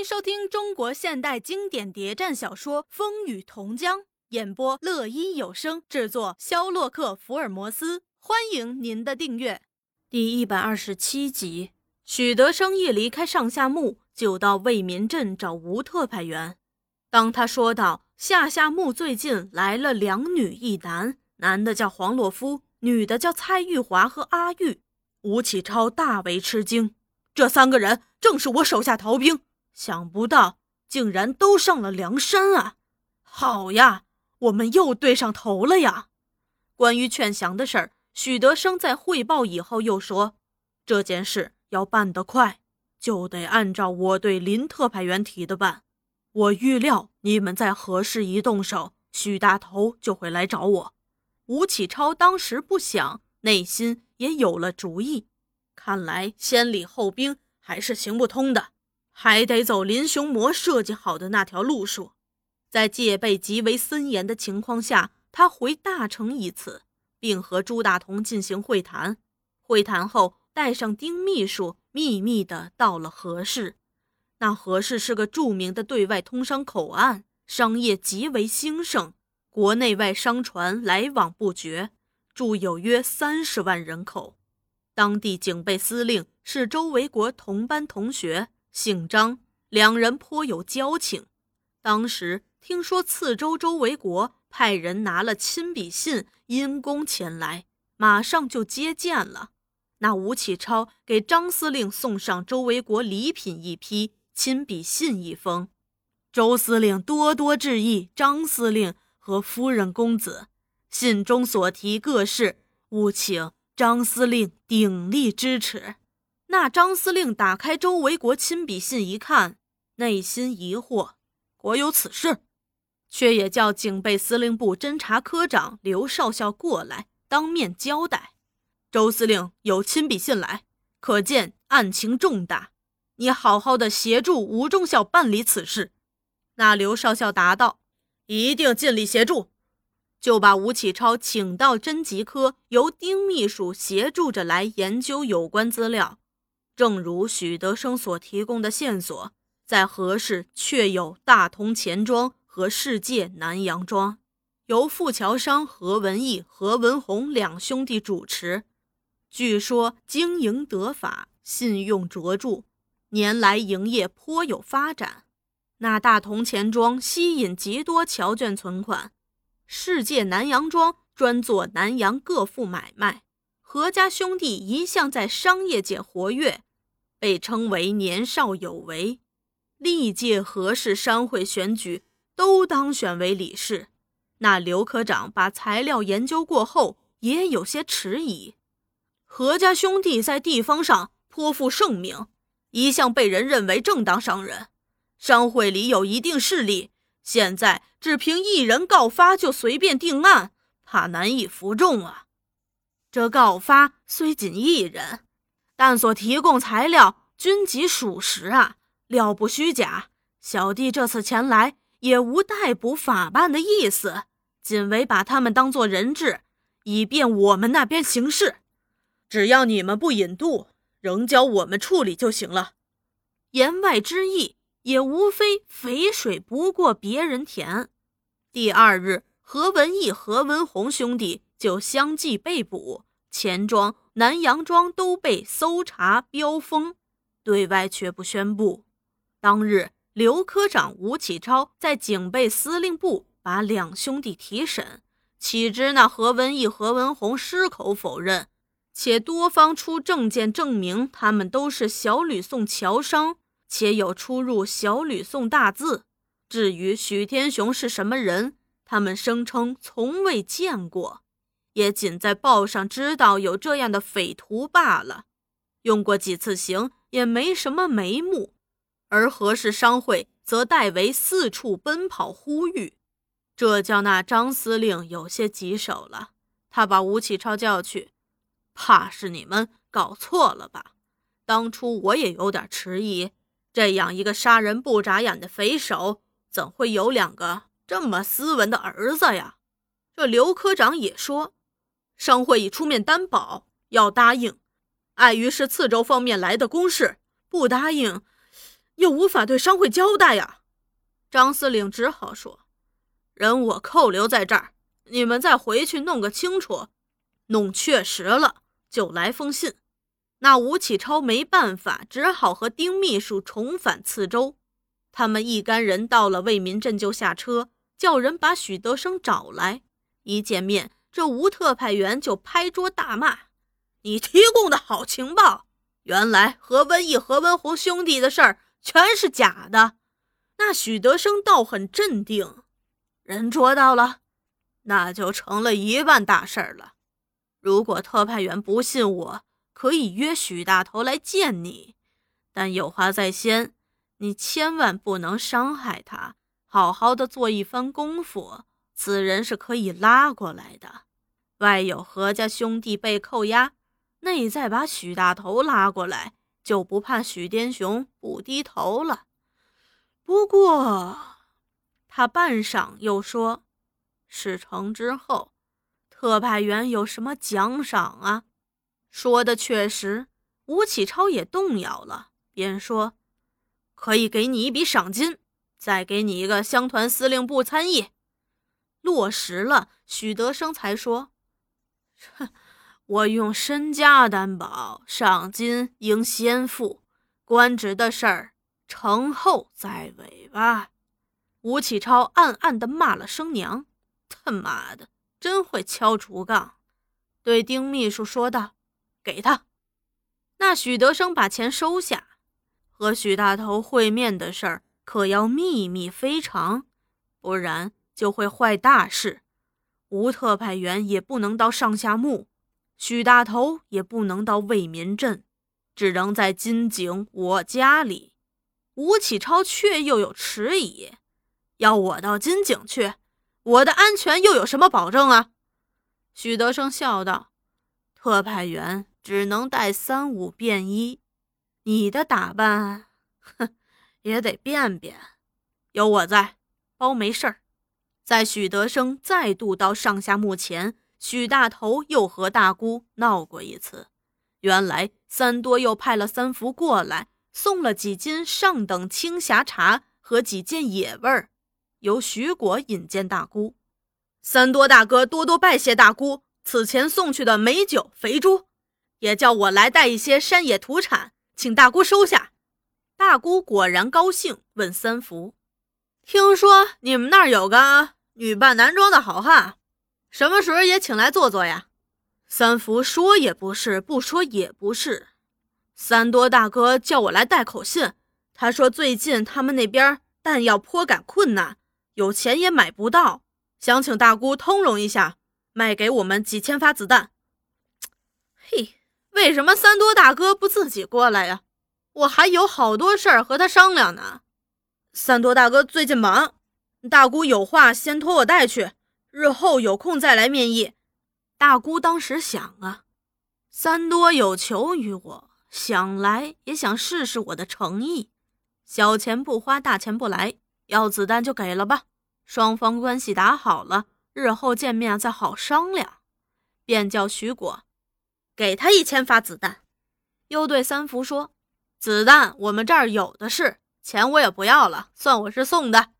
迎收听中国现代经典谍战小说《风雨同江》，演播乐音有声制作，肖洛克福尔摩斯。欢迎您的订阅。第一百二十七集，许德生一离开上下墓，就到为民镇找吴特派员。当他说到下下墓最近来了两女一男，男的叫黄洛夫，女的叫蔡玉华和阿玉，吴启超大为吃惊。这三个人正是我手下逃兵。想不到竟然都上了梁山啊！好呀，我们又对上头了呀！关于劝降的事儿，许德生在汇报以后又说，这件事要办得快，就得按照我对林特派员提的办。我预料你们在何时一动手，许大头就会来找我。吴启超当时不想，内心也有了主意。看来先礼后兵还是行不通的。还得走林雄模设计好的那条路数，在戒备极为森严的情况下，他回大城一次，并和朱大同进行会谈。会谈后，带上丁秘书，秘密的到了何氏。那何氏是个著名的对外通商口岸，商业极为兴盛，国内外商船来往不绝，住有约三十万人口。当地警备司令是周维国同班同学。姓张，两人颇有交情。当时听说次州周维国派人拿了亲笔信，因公前来，马上就接见了。那吴启超给张司令送上周维国礼品一批，亲笔信一封。周司令多多致意，张司令和夫人公子。信中所提各事，务请张司令鼎力支持。那张司令打开周维国亲笔信一看，内心疑惑：果有此事，却也叫警备司令部侦察科长刘少校过来当面交代。周司令有亲笔信来，可见案情重大，你好好的协助吴中校办理此事。那刘少校答道：“一定尽力协助。”就把吴启超请到侦缉科，由丁秘书协助着来研究有关资料。正如许德生所提供的线索，在何氏确有大同钱庄和世界南洋庄，由富侨商何文义、何文宏两兄弟主持，据说经营得法，信用卓著，年来营业颇有发展。那大同钱庄吸引极多侨眷存款，世界南洋庄专做南洋各富买卖。何家兄弟一向在商业界活跃。被称为年少有为，历届何氏商会选举都当选为理事。那刘科长把材料研究过后，也有些迟疑。何家兄弟在地方上颇负盛名，一向被人认为正当商人，商会里有一定势力。现在只凭一人告发就随便定案，怕难以服众啊。这告发虽仅一人。但所提供材料均极属实啊，料不虚假。小弟这次前来也无逮捕法办的意思，仅为把他们当作人质，以便我们那边行事。只要你们不引渡，仍交我们处理就行了。言外之意也无非肥水不过别人田。第二日，何文义、何文宏兄弟就相继被捕，钱庄。南洋庄都被搜查标封，对外却不宣布。当日，刘科长吴启超在警备司令部把两兄弟提审，岂知那何文义、何文宏矢口否认，且多方出证件证明他们都是小吕宋侨商，且有出入小吕宋大字。至于许天雄是什么人，他们声称从未见过。也仅在报上知道有这样的匪徒罢了，用过几次刑，也没什么眉目。而何氏商会则代为四处奔跑呼吁，这叫那张司令有些棘手了。他把吴启超叫去，怕是你们搞错了吧？当初我也有点迟疑，这样一个杀人不眨眼的匪首，怎会有两个这么斯文的儿子呀？这刘科长也说。商会已出面担保，要答应。碍于是次州方面来的公事，不答应，又无法对商会交代呀。张司令只好说：“人我扣留在这儿，你们再回去弄个清楚。弄确实了，就来封信。”那吴启超没办法，只好和丁秘书重返次州。他们一干人到了为民镇就下车，叫人把许德生找来。一见面，这吴特派员就拍桌大骂：“你提供的好情报，原来何文义、何文宏兄弟的事儿全是假的。”那许德生倒很镇定：“人捉到了，那就成了一万大事儿了。如果特派员不信我。”可以约许大头来见你，但有话在先，你千万不能伤害他，好好的做一番功夫。此人是可以拉过来的，外有何家兄弟被扣押，内再把许大头拉过来，就不怕许颠雄不低头了。不过，他半晌又说：“事成之后，特派员有什么奖赏啊？”说的确实，吴启超也动摇了，便说：“可以给你一笔赏金，再给你一个乡团司令部参议。”落实了，许德生才说：“哼，我用身家担保，赏金应先付，官职的事儿成后再委吧。”吴启超暗暗地骂了声娘：“他妈的，真会敲竹杠！”对丁秘书说道。给他，那许德生把钱收下。和许大头会面的事儿可要秘密非常，不然就会坏大事。吴特派员也不能到上下墓，许大头也不能到为民镇，只能在金井我家里。吴启超却又有迟疑，要我到金井去，我的安全又有什么保证啊？许德生笑道：“特派员。”只能带三五便衣，你的打扮，哼，也得变变。有我在，包没事儿。在许德生再度到上下墓前，许大头又和大姑闹过一次。原来三多又派了三福过来，送了几斤上等青霞茶和几件野味儿，由许果引荐大姑。三多大哥多多拜谢大姑此前送去的美酒肥猪。也叫我来带一些山野土产，请大姑收下。大姑果然高兴，问三福：“听说你们那儿有个女扮男装的好汉，什么时候也请来坐坐呀？”三福说也不是，不说也不是。三多大哥叫我来带口信，他说最近他们那边弹药颇感困难，有钱也买不到，想请大姑通融一下，卖给我们几千发子弹。嘿。为什么三多大哥不自己过来呀？我还有好多事儿和他商量呢。三多大哥最近忙，大姑有话先托我带去，日后有空再来面议。大姑当时想啊，三多有求于我，想来也想试试我的诚意。小钱不花，大钱不来，要子弹就给了吧。双方关系打好了，日后见面再好商量。便叫徐果。给他一千发子弹，又对三福说：“子弹我们这儿有的是，钱我也不要了，算我是送的。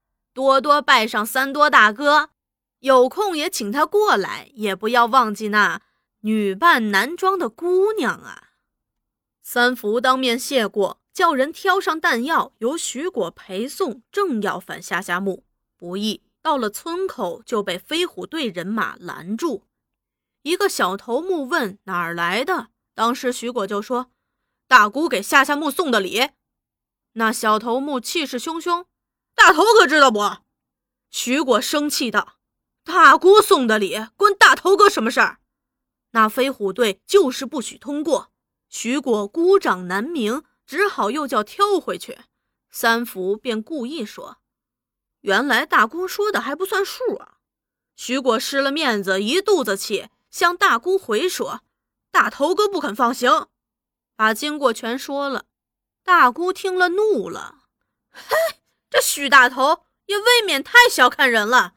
多多拜上三多大哥，有空也请他过来，也不要忘记那女扮男装的姑娘啊。”三福当面谢过，叫人挑上弹药，由徐果陪送，正要返下下墓，不意到了村口就被飞虎队人马拦住。一个小头目问哪儿来的，当时徐果就说：“大姑给下下墓送的礼。”那小头目气势汹汹：“大头哥知道不？”徐果生气道：“大姑送的礼关大头哥什么事儿？”那飞虎队就是不许通过。徐果孤掌难鸣，只好又叫挑回去。三福便故意说：“原来大姑说的还不算数啊！”徐果失了面子，一肚子气。向大姑回说：“大头哥不肯放行，把经过全说了。”大姑听了怒了：“嘿，这许大头也未免太小看人了。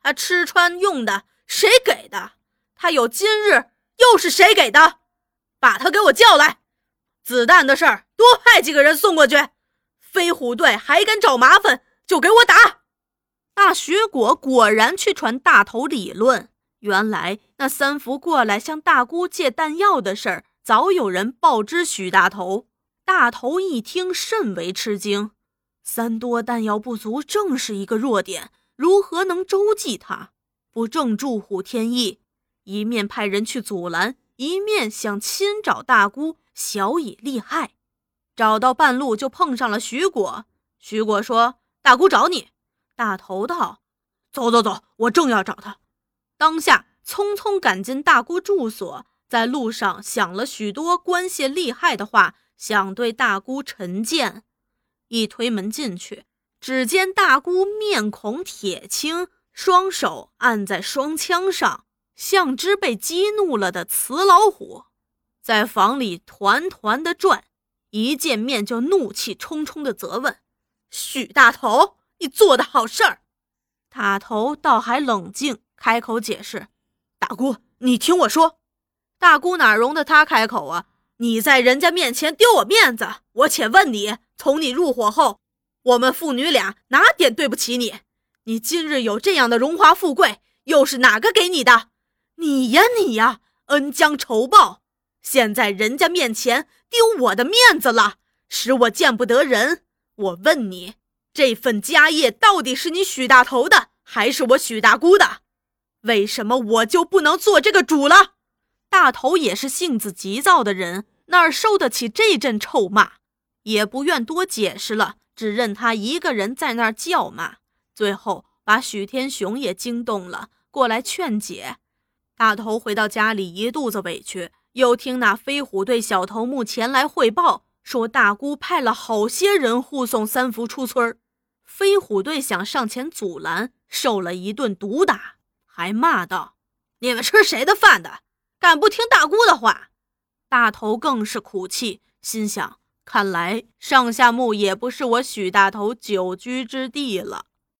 他吃穿用的谁给的？他有今日又是谁给的？把他给我叫来！子弹的事儿多派几个人送过去。飞虎队还敢找麻烦，就给我打！那徐果果然去传大头理论。原来那三福过来向大姑借弹药的事儿，早有人报知许大头。大头一听，甚为吃惊。三多弹药不足，正是一个弱点，如何能周济他？不正助虎添翼，一面派人去阻拦，一面想亲找大姑，小以利害。找到半路，就碰上了徐果。徐果说：“大姑找你。”大头道：“走走走，我正要找他。”当下匆匆赶进大姑住所，在路上想了许多关系利害的话，想对大姑陈荐。一推门进去，只见大姑面孔铁青，双手按在双枪上，像只被激怒了的雌老虎，在房里团团的转。一见面就怒气冲冲的责问：“许大头，你做的好事儿？”大头倒还冷静，开口解释：“大姑，你听我说。”大姑哪容得他开口啊？你在人家面前丢我面子，我且问你：从你入伙后，我们父女俩哪点对不起你？你今日有这样的荣华富贵，又是哪个给你的？你呀你呀，恩将仇报。现在人家面前丢我的面子了，使我见不得人。我问你，这份家业到底是你许大头的，还是我许大姑的？为什么我就不能做这个主了？大头也是性子急躁的人，哪儿受得起这阵臭骂？也不愿多解释了，只任他一个人在那儿叫骂。最后把许天雄也惊动了，过来劝解。大头回到家里，一肚子委屈。又听那飞虎队小头目前来汇报，说大姑派了好些人护送三福出村飞虎队想上前阻拦，受了一顿毒打，还骂道：“你们吃谁的饭的？敢不听大姑的话？”大头更是苦气，心想：看来上下墓也不是我许大头久居之地了。